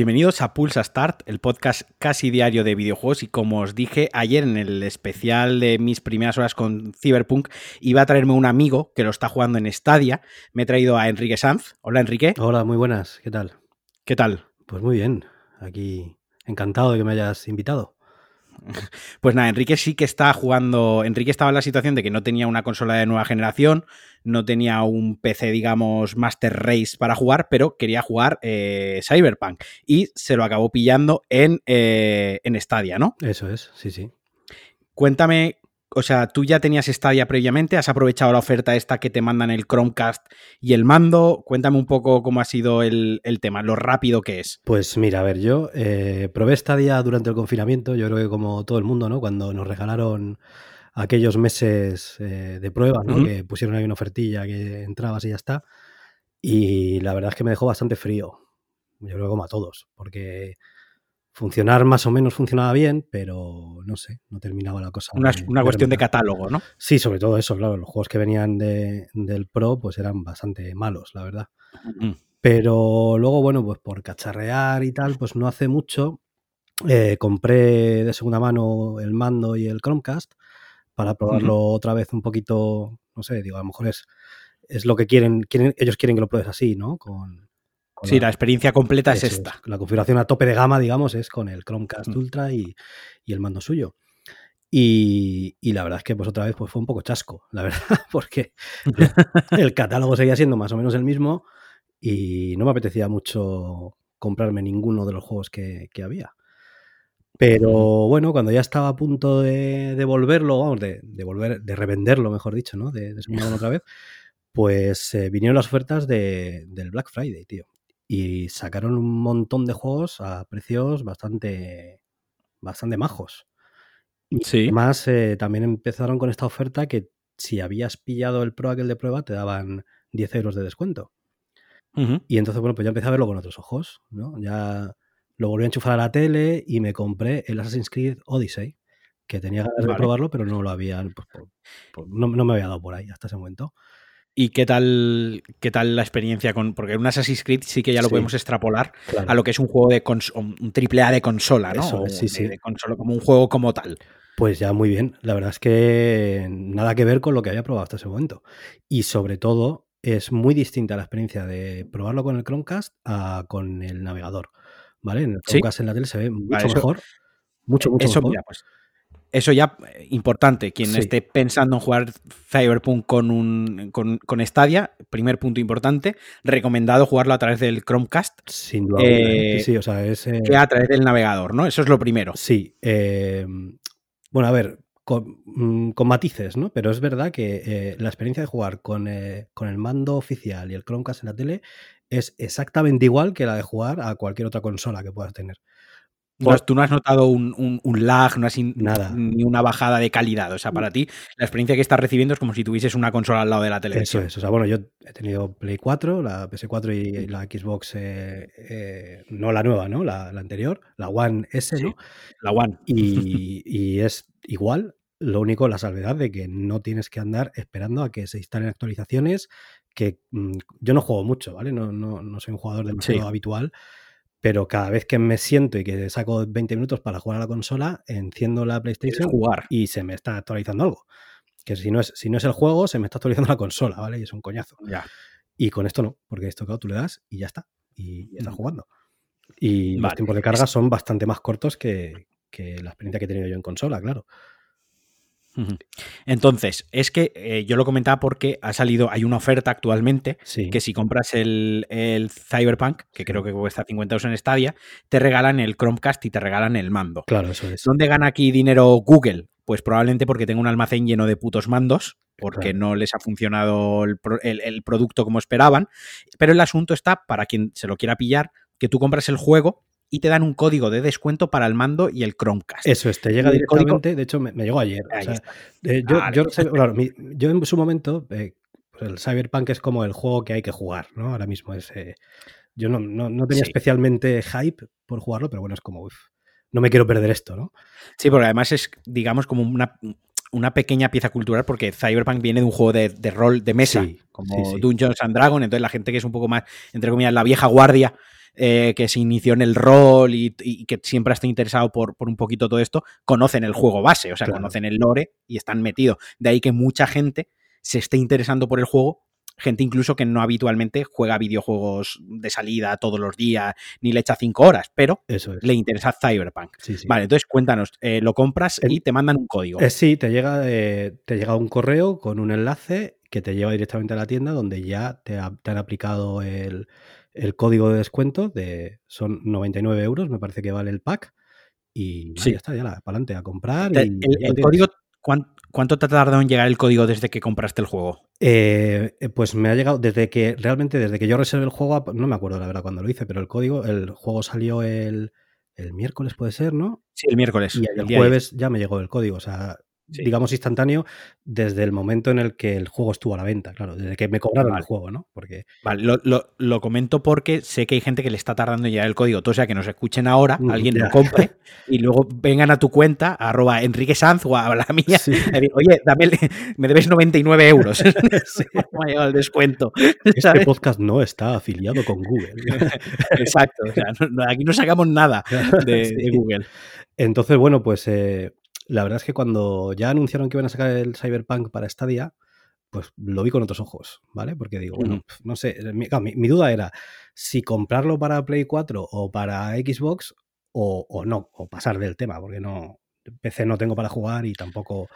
Bienvenidos a Pulsa Start, el podcast casi diario de videojuegos y como os dije ayer en el especial de mis primeras horas con Cyberpunk, iba a traerme un amigo que lo está jugando en Stadia. Me he traído a Enrique Sanz. Hola Enrique. Hola, muy buenas. ¿Qué tal? ¿Qué tal? Pues muy bien. Aquí encantado de que me hayas invitado. Pues nada, Enrique sí que está jugando. Enrique estaba en la situación de que no tenía una consola de nueva generación, no tenía un PC, digamos, Master Race para jugar, pero quería jugar eh, Cyberpunk y se lo acabó pillando en, eh, en Stadia, ¿no? Eso es, sí, sí. Cuéntame o sea, tú ya tenías Stadia previamente, has aprovechado la oferta esta que te mandan el Chromecast y el mando. Cuéntame un poco cómo ha sido el, tema, lo rápido que es. Pues mira, a ver, yo eh, probé Stadia durante el confinamiento, yo creo que como todo el mundo, ¿no? Cuando nos regalaron aquellos meses eh, de prueba, ¿no? Que pusieron ahí una ofertilla que entrabas y ya está. Y la verdad es que me dejó bastante frío. Yo creo que como a todos, porque funcionar más o menos funcionaba bien, pero no sé, no terminaba la cosa. Una, cuestión de catálogo, ¿no? Sí, sobre todo eso, claro. Los juegos que venían de, del Pro, pues eran bastante malos, la verdad. Pero luego, bueno, pues por cacharrear y tal, pues no hace mucho eh, compré de segunda mano el mando y el Chromecast para probarlo otra vez un poquito, no sé, digo, a lo mejor es, es lo que quieren, quieren, ellos quieren que lo pruebes así, ¿no? Con, sí, la, experiencia completa es esta. La configuración a tope de gama, digamos, es con el Chromecast mm. Ultra y, el mando suyo. Y, la verdad es que pues otra vez pues fue un poco chasco, la verdad, porque el catálogo seguía siendo más o menos el mismo y no me apetecía mucho comprarme ninguno de los juegos que, había. Pero bueno, cuando ya estaba a punto de devolverlo, vamos, de, volver, de revenderlo, mejor dicho, ¿no? De, de otra vez, pues eh, vinieron las ofertas del Black Friday, tío y sacaron un montón de juegos a precios bastante, bastante majos. Y además eh, también empezaron con esta oferta que si habías pillado el Pro aquel de prueba te daban 10 euros de descuento. Y entonces, bueno, pues ya empecé a verlo con otros ojos, ¿no? Ya lo volví a enchufar a la tele y me compré el Assassin's Creed Odyssey, que tenía ganas de probarlo, pero no lo había, pues, no, no, me había dado por ahí hasta ese momento. ¿Y qué tal, qué tal la experiencia con.? Porque un Assassin's Creed sí que ya lo podemos extrapolar a lo que es un juego de un triple A de consola, ¿no? sí, sí. De consola, como un juego como tal. Pues ya muy bien. La verdad es que nada que ver con lo que había probado hasta ese momento. Y sobre todo, es muy distinta la experiencia de probarlo con el Chromecast a con el navegador. ¿Vale? En el Chromecast en la tele se ve mucho mejor. Mucho, mucho eso, mejor. pues, eso ya eh, importante. Quien esté pensando en jugar Cyberpunk con un con, Stadia, primer punto importante, recomendado jugarlo a través del Chromecast. Sin duda. Eh, sí, o sea, es, eh, que a través del navegador, ¿no? Eso es lo primero. Sí. bueno, a ver, mm, con, matices, ¿no? Pero es verdad que la experiencia de jugar con, con el mando oficial y el Chromecast en la tele es exactamente igual que la de jugar a cualquier otra consola que puedas tener. Pues tú no has notado un, lag, no has Nada. ni una bajada de calidad. O sea, para ti, la experiencia que estás recibiendo es como si tuvieses una consola al lado de la televisión. Eso es. O sea, bueno, yo he tenido Play 4, la PS4 y la Xbox, eh, eh, no la nueva, ¿no? La, anterior, la One S, ¿no? La One. Y, es igual. Lo único, la salvedad de que no tienes que andar esperando a que se instalen actualizaciones. Que mm, yo no juego mucho, ¿vale? No, no, no soy un jugador demasiado habitual pero cada vez que me siento y que saco 20 minutos para jugar a la consola, enciendo la PlayStation jugar. y se me está actualizando algo. Que si no, es, si no es el juego, se me está actualizando la consola, ¿vale? Y es un coñazo. Ya. Y con esto no, porque esto, claro, tú le das y ya está. Y, estás mm. jugando. Y los tiempos de carga son bastante más cortos que, que la experiencia que he tenido yo en consola, claro. Entonces, es que eh, yo lo comentaba porque ha salido, hay una oferta actualmente que si compras el, Cyberpunk, que creo que cuesta 50 euros en Stadia, te regalan el Chromecast y te regalan el mando. Claro, eso es. ¿Dónde gana aquí dinero Google? Pues probablemente porque tengo un almacén lleno de putos mandos, porque no les ha funcionado el, el producto como esperaban. Pero el asunto está, para quien se lo quiera pillar, que tú compras el juego y te dan un código de descuento para el mando y el Chromecast. Eso es, te llega directamente, de hecho me, llegó ayer. Eh, yo, en su momento, eh, pues el Cyberpunk es como el juego que hay que jugar, ¿no? Ahora mismo es... Eh, yo no, tenía especialmente hype por jugarlo, pero bueno, es como, no me quiero perder esto, ¿no? Sí, porque además es, digamos, como una, una pequeña pieza cultural porque Cyberpunk viene de un juego de, rol de mesa, como Dungeons and Dragons, entonces la gente que es un poco más, entre comillas, la vieja guardia, eh, que se inició en el rol y, que siempre está interesado por, por, un poquito todo esto, conocen el juego base, o sea, conocen el lore y están metidos. De ahí que mucha gente se esté interesando por el juego gente incluso que no habitualmente juega videojuegos de salida todos los días ni le echa cinco horas, pero le interesa Cyberpunk. Vale, entonces cuéntanos, eh, lo compras y te mandan un código. Eh, sí, te llega, eh, te llega un correo con un enlace que te lleva directamente a la tienda donde ya te, han aplicado el, código de descuento de son 99 euros, me parece que vale el pack. Y ya está, ya para adelante a comprar. el, código, ¿cuánto, te ha tardado en llegar el código desde que compraste el juego? Eh, eh, pues me ha llegado desde que, realmente desde que yo reservé el juego, no me acuerdo la verdad cuando lo hice, pero el código, el juego salió el, el miércoles, puede ser, ¿no? Sí, el miércoles. Y el, jueves ya me llegó el código, o sea, digamos, instantáneo desde el momento en el que el juego estuvo a la venta, claro, desde que me cobraron el juego, ¿no? Porque... Vale, lo, comento porque sé que hay gente que le está tardando ya el código, o sea, que nos escuchen ahora, mm, alguien lo compre y luego vengan a tu cuenta, arroba Enrique Sanz o a la mía, oye, dame, me debes 99 euros. sí. ha el descuento. Este podcast no está afiliado con Google. Exacto, o sea, aquí no sacamos nada de, Google. Entonces, bueno, pues eh, la verdad es que cuando ya anunciaron que iban a sacar el Cyberpunk para Stadia, pues lo vi con otros ojos, ¿vale? Porque digo, bueno, no sé, mi, duda era si comprarlo para Play 4 o para Xbox o, no, o pasar del tema, porque no, PC no tengo para jugar y tampoco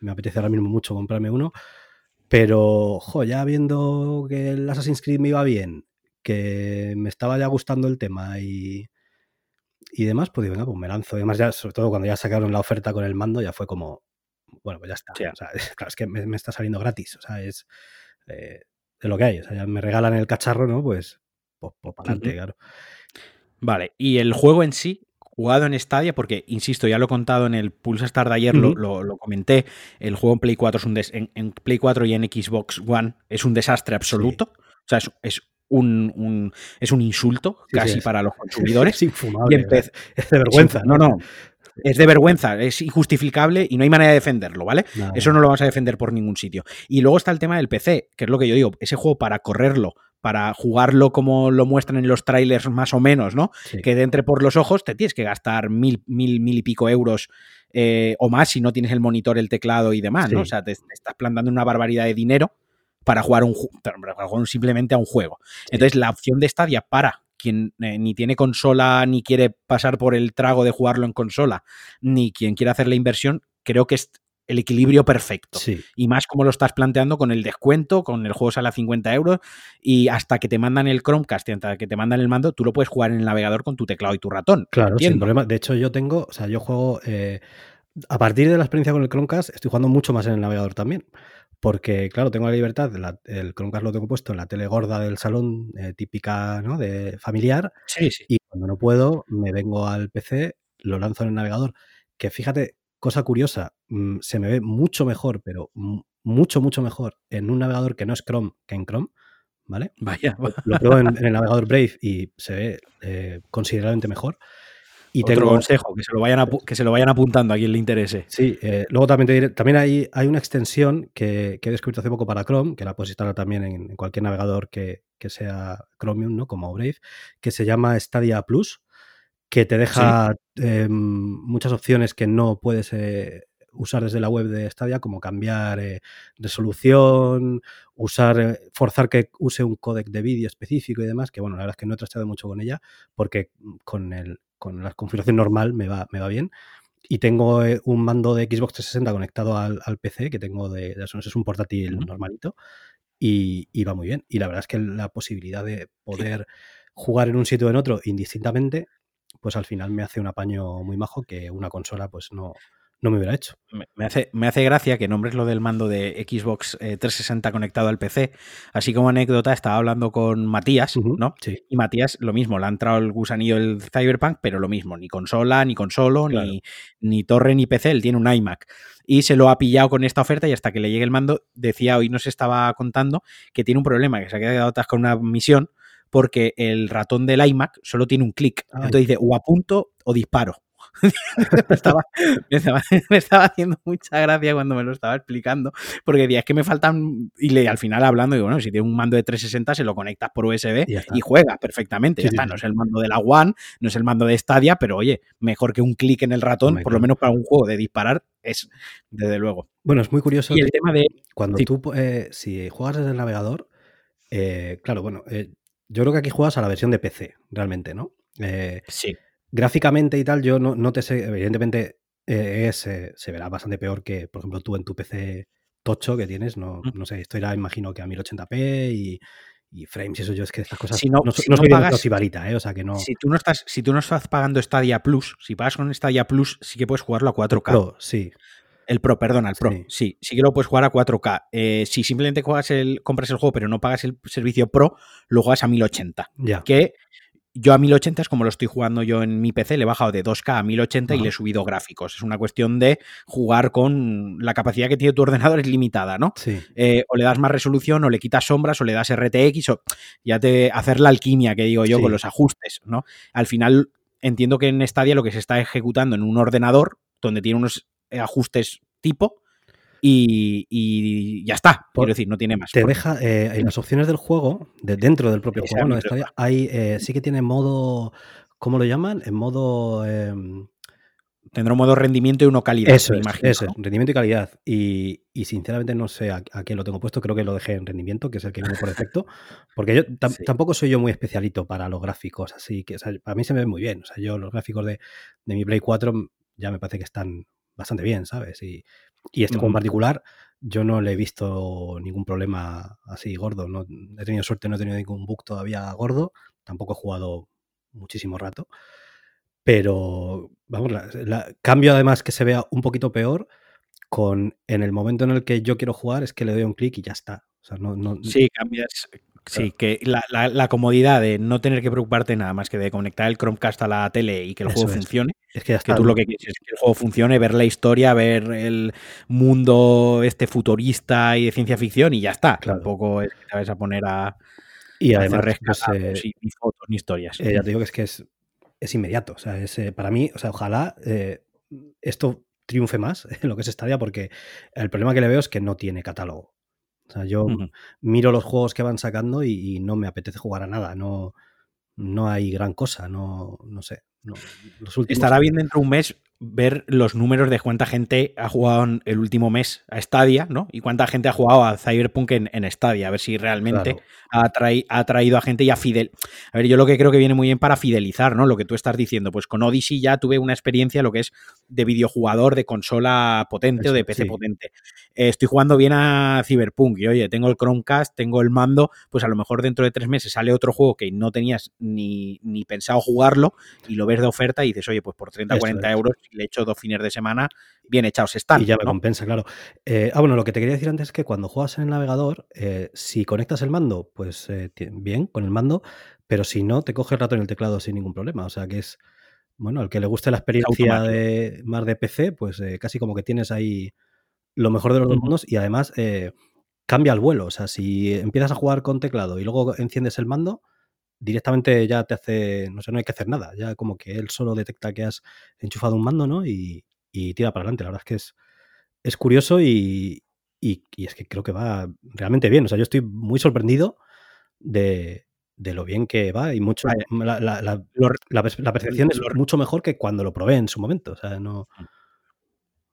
me apetece ahora mismo mucho comprarme uno. Pero, jo, ya viendo que el Assassin's Creed me iba bien, que me estaba ya gustando el tema y, y demás, pues digo, venga, pues me lanzo. Y además, ya, sobre todo cuando ya sacaron la oferta con el mando, ya fue como, bueno, pues ya está. O sea, claro, es que me, está saliendo gratis. O sea, es eh, de lo que hay. O sea, ya me regalan el cacharro, ¿no? Pues, pues, pues para adelante, claro. Vale, y el juego en sí, jugado en Stadia, porque, insisto, ya lo he contado en el Pulse Star de ayer, lo, lo, comenté, el juego en Play 4 es un en, Play 4 y en Xbox One es un desastre absoluto. O sea, es, es, un, es un insulto casi para los consumidores. Es infumable. es de vergüenza. no, no. Es de vergüenza, es injustificable y no hay manera de defenderlo, ¿vale? Eso no lo vamos a defender por ningún sitio. Y luego está el tema del PC, que es lo que yo digo, ese juego para correrlo, para jugarlo como lo muestran en los trailers más o menos, ¿no? Que de entre por los ojos te tienes que gastar mil, mil, mil y pico euros eh, o más si no tienes el monitor, el teclado y demás, ¿no? O sea, te, te estás plantando una barbaridad de dinero para jugar, un, para jugar simplemente a un juego. Entonces, la opción de Stadia para quien eh, ni tiene consola ni quiere pasar por el trago de jugarlo en consola, ni quien quiere hacer la inversión, creo que es el equilibrio perfecto. Y más como lo estás planteando con el descuento, con el juego sale a 50 euros y hasta que te mandan el Chromecast y hasta que te mandan el mando, tú lo puedes jugar en el navegador con tu teclado y tu ratón. Claro, sin problema. De hecho, yo tengo, o sea, yo juego, eh, a partir de la experiencia con el Chromecast, estoy jugando mucho más en el navegador también porque, claro, tengo la libertad, el Chromecast lo tengo puesto en la tele gorda del salón, eh, típica, ¿no? De familiar. Sí, sí. Y cuando no puedo, me vengo al PC, lo lanzo en el navegador. Que fíjate, cosa curiosa, mm, se me ve mucho mejor, pero mucho, mucho mejor en un navegador que no es Chrome que en Chrome. ¿Vale? Vaya. Lo, pruebo en, el navegador Brave y se ve eh, considerablemente mejor. Y Otro tengo consejo, que se, lo vayan que se lo vayan apuntando a quien le interese. Sí, eh, luego también te diré, también hay, hay una extensión que, he descubierto hace poco para Chrome, que la puedes instalar también en, cualquier navegador que, sea Chromium, ¿no? Como Brave, que se llama Stadia Plus, que te deja em, muchas opciones que no puedes eh, usar desde la web de Stadia, como cambiar eh, resolución, usar, forzar que use un codec de vídeo específico y demás, que bueno, la verdad es que no he tratado mucho con ella, porque con el, con la configuración normal me va, me va bien. Y tengo eh, un mando de Xbox 360 conectado al, PC que tengo de, de es un portátil normalito y, va muy bien. Y la verdad es que la posibilidad de poder jugar en un sitio o en otro indistintamente, pues al final me hace un apaño muy majo que una consola pues no, no me hubiera hecho. Me hace, me hace gracia que nombres lo del mando de Xbox 360 eh, conectado al PC. Así como anécdota, estaba hablando con Matías, ¿no? Sí. Y Matías, lo mismo, le ha entrado el gusanillo del Cyberpunk, pero lo mismo, ni consola, ni consolo, ni, ni torre, ni PC, él tiene un iMac. Y se lo ha pillado con esta oferta y hasta que le llegue el mando, decía, hoy nos estaba contando que tiene un problema, que se ha quedado con una misión porque el ratón del iMac solo tiene un clic. Entonces dice, o apunto o disparo. Me, estaba, me, estaba, haciendo mucha gracia cuando me lo estaba explicando, porque decía, es que me faltan, y le, al final hablando, digo, bueno, si tiene un mando de 360, se lo conectas por USB y, juegas perfectamente. ya está, no es el mando de la One, no es el mando de Stadia, pero oye, mejor que un clic en el ratón, por lo menos para un juego de disparar, es, desde luego. Bueno, es muy curioso. Y el tema de... Cuando tú, eh, si juegas desde el navegador, eh, claro, bueno, eh, yo creo que aquí juegas a la versión de PC, realmente, ¿no? sí. Gráficamente y tal, yo no, no te sé, evidentemente es, se verá bastante peor que, por ejemplo, tú en tu PC tocho que tienes, no, no sé, esto irá, imagino que a 1080p y, y frames y eso yo es que estas cosas si no, no, si no, pagas, ¿eh? o sea que no si tú no estás si tú no estás pagando Stadia Plus si pagas con Stadia Plus sí que puedes jugarlo a 4K Pro, sí el Pro, perdona, el Pro. Sí, sí, que lo puedes jugar a 4K. Eh, si simplemente juegas el, compras el juego pero no pagas el servicio Pro, lo juegas a 1080. Ya. Que yo a 1080 es como lo estoy jugando yo en mi PC, le he bajado de 2K a 1080 y le he subido gráficos. Es una cuestión de jugar con la capacidad que tiene tu ordenador es limitada, ¿no? Sí. Eh, o le das más resolución, o le quitas sombras, o le das RTX, o ya te hacer la alquimia que digo yo con los ajustes, ¿no? Al final entiendo que en Stadia lo que se está ejecutando en un ordenador donde tiene unos ajustes tipo y, ya está. Quiero decir, no tiene más. Te deja eh, en las opciones del juego, de dentro del propio juego, hay, eh, sí que tiene modo, ¿cómo lo llaman? En modo... Em, Tendrá un modo rendimiento y uno calidad, eso Eso rendimiento y calidad. Y, sinceramente no sé a, qué lo tengo puesto, creo que lo dejé en rendimiento, que es el que viene por defecto, porque yo tampoco soy yo muy especialito para los gráficos, así que para mí se me ve muy bien. O sea, yo los gráficos de, de mi Play 4 ya me parece que están bastante bien, ¿sabes? Y, y este juego en particular, yo no le he visto ningún problema así gordo. No, he tenido suerte, no he tenido ningún bug todavía gordo. Tampoco he jugado muchísimo rato. Pero, vamos, la, cambio además que se vea un poquito peor con en el momento en el que yo quiero jugar es que le doy un clic y ya está. O sea, no, no, sí, cambias, Sí, que la, comodidad de no tener que preocuparte nada más que de conectar el Chromecast a la tele y que el juego funcione. Es que, tú lo que quieres es que el juego funcione, ver la historia, ver el mundo este futurista y de ciencia ficción y ya está. Tampoco es que te vas a poner a, y además, pues, eh, ni fotos ni historias. Eh, ya te digo que es que es, inmediato. O sea, es, eh, para mí, o sea, ojalá esto triunfe más en lo que es Stadia, porque el problema que le veo es que no tiene catálogo. O sea, yo miro los juegos que van sacando y, no me apetece jugar a nada. No, no hay gran cosa. No, no sé. Estará bien dentro de un mes ver los números de cuánta gente ha jugado en el último mes a Stadia, ¿no? Y cuánta gente ha jugado a Cyberpunk en, en Stadia, a ver si realmente ha, ha, traído a gente y a Fidel. A ver, yo lo que creo que viene muy bien para fidelizar, ¿no? Lo que tú estás diciendo, pues con Odyssey ya tuve una experiencia, lo que es de videojugador de consola potente o de PC potente. Eh, estoy jugando bien a Cyberpunk y oye, tengo el Chromecast, tengo el mando, pues a lo mejor dentro de tres meses sale otro juego que no tenías ni, ni pensado jugarlo y lo ves de oferta y dices, oye, pues por 30, 40 euros le echo dos fines de semana bien echados están. Y ya me compensa, claro. Eh, ah, bueno, lo que te quería decir antes es que cuando juegas en el navegador, eh, si conectas el mando, pues eh, bien, con el mando, pero si no, te coge el rato en el teclado sin ningún problema. O sea que es, bueno, al que le guste la experiencia de, más de PC, pues casi como que tienes ahí lo mejor de los dos mundos y además cambia el vuelo. O sea, si empiezas a jugar con teclado y luego enciendes el mando, directamente ya te hace, no sé, no hay que hacer nada, ya como que él solo detecta que has enchufado un mando, ¿no? Y, tira para adelante. La verdad es que es, es curioso y, es que creo que va realmente bien. O sea, yo estoy muy sorprendido de, lo bien que va y mucho la, la, percepción es mucho mejor que cuando lo probé en su momento. O sea, no mm.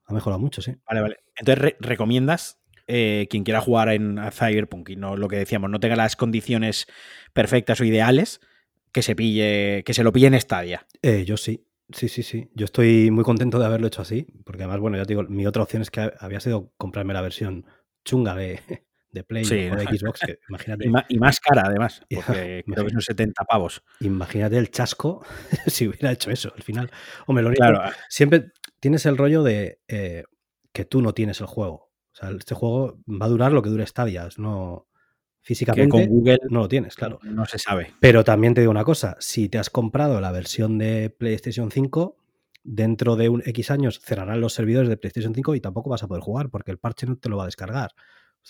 ha mejorado mucho, sí. Vale, vale. Entonces, ¿recomiendas eh, quien quiera jugar en Cyberpunk y no lo que decíamos, no tenga las condiciones perfectas o ideales, que se pille, que se lo pille en Stadia. Eh, yo sí, sí, sí, sí. Yo estoy muy contento de haberlo hecho así, porque además, bueno, ya te digo, mi otra opción es que había sido comprarme la versión chunga de, de Play o de Xbox, imagínate. Y más, cara, además, porque creo que son 70 pavos. Imagínate el chasco si hubiera hecho eso al final. Hombre, lo único, claro. siempre tienes el rollo de eh, que tú no tienes el juego. O sea, este juego va a durar lo que dure Stadia, no físicamente con Google no lo tienes, claro. No se sabe. Pero también te digo una cosa, si te has comprado la versión de PlayStation 5, dentro de un X años cerrarán los servidores de PlayStation 5 y tampoco vas a poder jugar porque el parche no te lo va a descargar.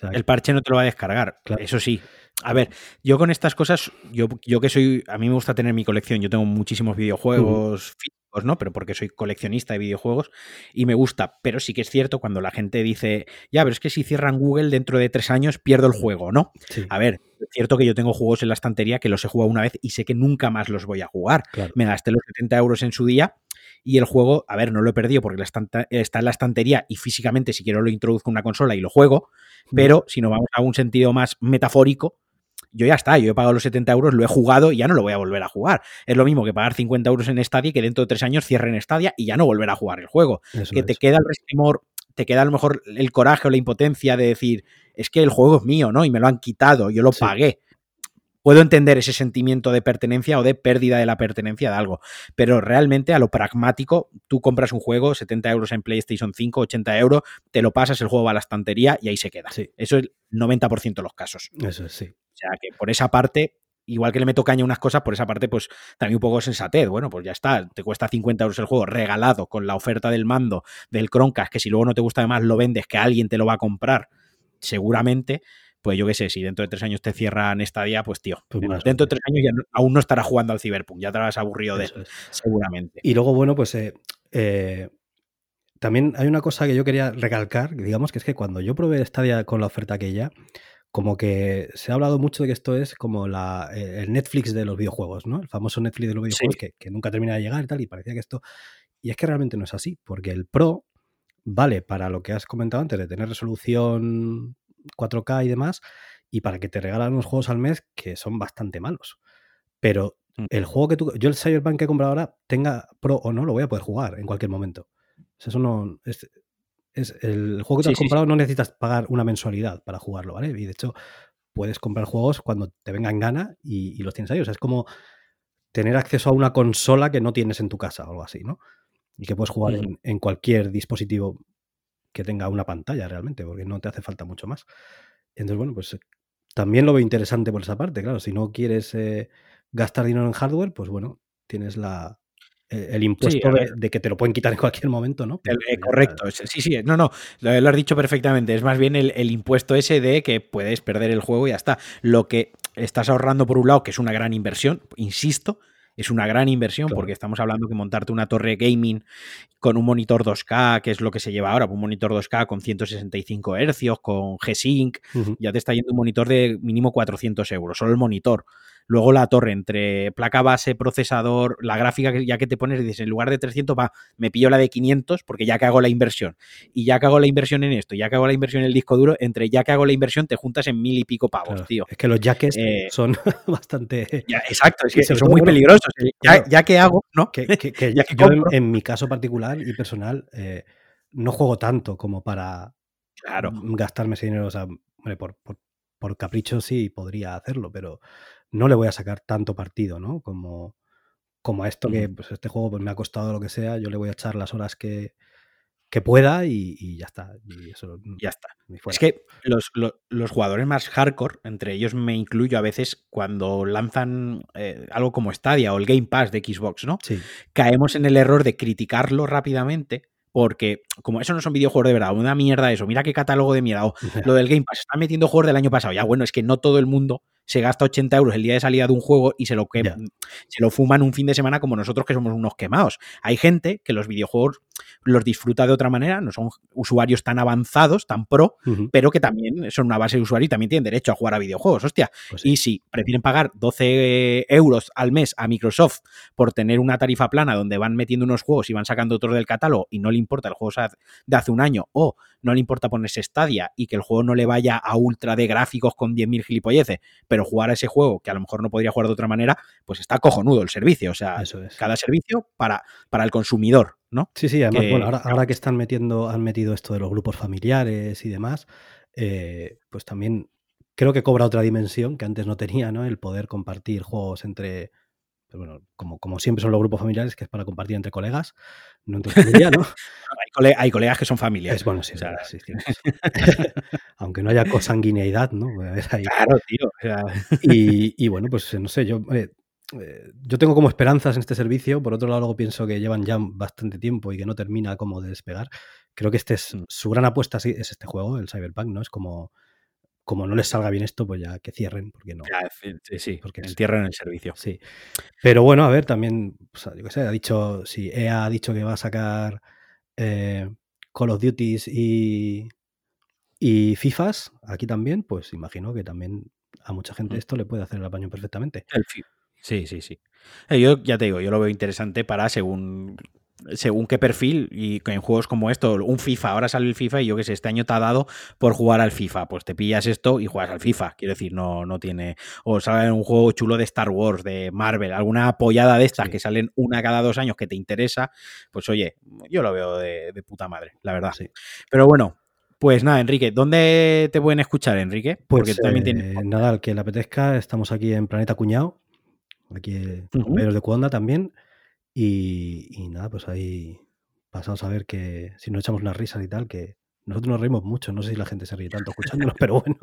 O el parche no te lo va a descargar, eso sí. A ver, yo con estas cosas, yo, yo que soy, a mí me gusta tener mi colección, yo tengo muchísimos videojuegos físicos, ¿no? Pero porque soy coleccionista de videojuegos y me gusta, pero sí que es cierto cuando la gente dice, ya, pero es que si cierran Google dentro de tres años pierdo el juego, ¿no? A ver, es cierto que yo tengo juegos en la estantería que los he jugado una vez y sé que nunca más los voy a jugar. Me gasté los 70 euros en su día y el juego, a ver, no lo he perdido porque está en la estantería y físicamente si quiero lo introduzco en una consola y lo juego, pero si no vamos a un sentido más metafórico, yo ya está, yo he pagado los 70 euros, lo he jugado y ya no lo voy a volver a jugar. Es lo mismo que pagar 50 euros en Stadia y que dentro de tres años cierren Stadia y ya no volver a jugar el juego. que te queda el restimor, te queda a lo mejor el coraje o la impotencia de decir, es que el juego es mío, ¿no? Y me lo han quitado, yo lo pagué puedo entender ese sentimiento de pertenencia o de pérdida de la pertenencia de algo, pero realmente a lo pragmático, tú compras un juego, 70 euros en PlayStation 5, 80 euros, te lo pasas, el juego va a la estantería y ahí se queda. Eso es el 90% de los casos. Eso sí. O sea que por esa parte, igual que le meto caña a unas cosas, por esa parte, pues también un poco sensatez. Bueno, pues ya está, te cuesta 50 euros el juego regalado con la oferta del mando del Chromecast, que si luego no te gusta además lo vendes, que alguien te lo va a comprar, seguramente pues yo qué sé, si dentro de tres años te cierran Stadia, pues tío, pues dentro de tres años ya aún no estarás jugando al Cyberpunk, ya te habrás aburrido de eso, seguramente. Y luego, bueno, pues eh, eh, también hay una cosa que yo quería recalcar, digamos, que es que cuando yo probé Stadia con la oferta aquella, como que se ha hablado mucho de que esto es como la, eh, el Netflix de los videojuegos, ¿no? El famoso Netflix de los videojuegos que, que, nunca termina de llegar y tal, y parecía que esto... Y es que realmente no es así, porque el Pro vale para lo que has comentado antes, de tener resolución 4K y demás, y para que te regalan unos juegos al mes que son bastante malos. Pero mm. el juego que tú. Yo el Cyberpunk que he comprado ahora, tenga Pro o no, lo voy a poder jugar en cualquier momento. eso no. Es, es el juego que tú has comprado no necesitas pagar una mensualidad para jugarlo, ¿vale? Y de hecho, puedes comprar juegos cuando te venga en gana y, los tienes ahí. O sea, es como tener acceso a una consola que no tienes en tu casa o algo así, ¿no? Y que puedes jugar en, en, cualquier dispositivo que tenga una pantalla realmente, porque no te hace falta mucho más. Entonces, bueno, pues también lo veo interesante por esa parte, claro. Si no quieres eh, gastar dinero en hardware, pues bueno, tienes la, e, el impuesto de, que te lo pueden quitar en cualquier momento, ¿no? Eh, correcto, sí, sí, no, no, lo, has dicho perfectamente. Es más bien el, el, impuesto ese de que puedes perder el juego y ya está. Lo que estás ahorrando por un lado, que es una gran inversión, insisto, es una gran inversión porque estamos hablando que montarte una torre gaming con un monitor 2K, que es lo que se lleva ahora, un monitor 2K con 165 Hz, con G-Sync, ya te está yendo un monitor de mínimo 400 euros, solo el monitor. Luego la torre entre placa base, procesador, la gráfica que ya que te pones, dices, en lugar de 300, va, me pillo la de 500 porque ya que hago la inversión. Y ya que hago la inversión en esto, ya que hago la inversión en el disco duro, entre ya que hago la inversión te juntas en mil y pico pavos, tío. Es que los jackets eh, son bastante... exacto, es que son muy peligrosos. Ya, que hago, ¿no? Que, ya que yo en, mi caso particular y personal eh, no juego tanto como para claro. gastarme ese dinero. O sea, por, por, por capricho sí podría hacerlo, pero no le voy a sacar tanto partido, ¿no? Como, como a esto que pues, este juego pues, me ha costado lo que sea, yo le voy a echar las horas que, que pueda y, ya está. Y eso, ya está. Es que los, los, jugadores más hardcore, entre ellos me incluyo a veces cuando lanzan eh, algo como Stadia o el Game Pass de Xbox, ¿no? Sí. Caemos en el error de criticarlo rápidamente porque como eso no son videojuegos de verdad, una mierda eso, mira qué catálogo de mierda, lo del Game Pass, están metiendo juegos del año pasado, ya bueno, es que no todo el mundo se gasta 80 euros el día de salida de un juego y se lo, que, se lo fuman un fin de semana como nosotros que somos unos quemados. Hay gente que los videojuegos los disfruta de otra manera, no son usuarios tan avanzados, tan pro, pero que también son una base de usuario y también tienen derecho a jugar a videojuegos, hostia. Pues y si prefieren pagar 12 euros al mes a Microsoft por tener una tarifa plana donde van metiendo unos juegos y van sacando otros del catálogo y no le importa el juego de hace un año o no le importa ponerse Stadia y que el juego no le vaya a ultra de gráficos con 10.000 gilipolleces, pero jugar a ese juego que a lo mejor no podría jugar de otra manera, pues está cojonudo el servicio. O sea, cada servicio para, para el consumidor, ¿no? Sí, sí, además, bueno, ahora, que están metiendo, han metido esto de los grupos familiares y demás, eh, pues también creo que cobra otra dimensión que antes no tenía, ¿no? El poder compartir juegos entre pero bueno, como, como siempre son los grupos familiares, que es para compartir entre colegas, no entre familia, ¿no? hay, colegas que son familiares. Es bueno, sí, sí, sí, Aunque no haya consanguineidad, ¿no? Claro, tío. y, y, bueno, pues no sé, yo, eh, yo tengo como esperanzas en este servicio. Por otro lado, luego pienso que llevan ya bastante tiempo y que no termina como de despegar. Creo que este es mm. su gran apuesta, sí, es este juego, el Cyberpunk, ¿no? Es como como no les salga bien esto, pues ya que cierren, porque no. sí, sí, porque entierren el servicio. Sí. Pero bueno, a ver, también, yo qué sé, ha dicho, si EA ha dicho que va a sacar eh, Call of Duties y, y FIFAs aquí también, pues imagino que también a mucha gente mm. esto le puede hacer el apaño perfectamente. Sí, sí, sí. Eh, yo ya te digo, yo lo veo interesante para según según qué perfil y en juegos como esto, un FIFA, ahora sale el FIFA y yo que sé, este año te ha dado por jugar al FIFA, pues te pillas esto y juegas al FIFA, quiero decir, no, no tiene, o sale un juego chulo de Star Wars, de Marvel, alguna apoyada de estas que salen una cada dos años que te interesa, pues oye, yo lo veo de, puta madre, la verdad. Sí. Pero bueno, pues nada, Enrique, ¿dónde te pueden escuchar, Enrique? Porque pues, también tienes... Eh, nada, al que le apetezca, estamos aquí en Planeta Cuñado, aquí en uh de Cuonda también. Y, nada, pues ahí pasamos a ver que si nos echamos unas risas y tal, que nosotros nos reímos mucho. No sé si la gente se ríe tanto escuchándonos, pero bueno.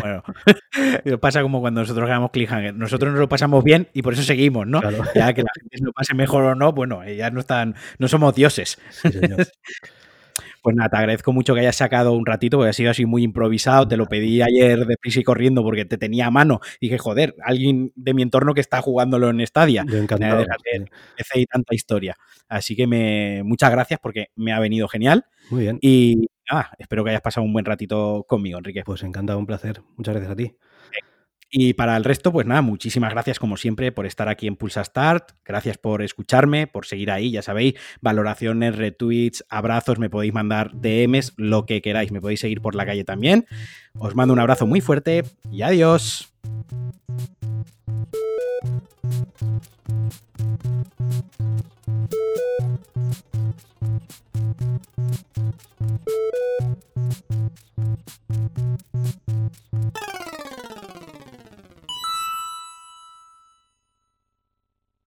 bueno, pasa como cuando nosotros grabamos Cliffhanger. Nosotros nos lo pasamos bien y por eso seguimos, ¿no? Ya que la gente lo pase mejor o no, bueno, ya no están, no somos dioses. Sí, señor. Pues nada, te agradezco mucho que hayas sacado un ratito, porque ha sido así muy improvisado. Te lo pedí ayer de prisa y corriendo porque te tenía a mano. Y dije, joder, alguien de mi entorno que está jugándolo en Stadia. Me encantado. y tanta historia. Así que me, muchas gracias porque me ha venido genial. Muy bien. Y nada, espero que hayas pasado un buen ratito conmigo, Enrique. Pues encantado, un placer. Muchas gracias a ti. Y para el resto, pues nada, muchísimas gracias como siempre por estar aquí en Pulsa Start. Gracias por escucharme, por seguir ahí, ya sabéis, valoraciones, retweets, abrazos, me podéis mandar DMs, lo que queráis, me podéis seguir por la calle también. Os mando un abrazo muy fuerte y adiós.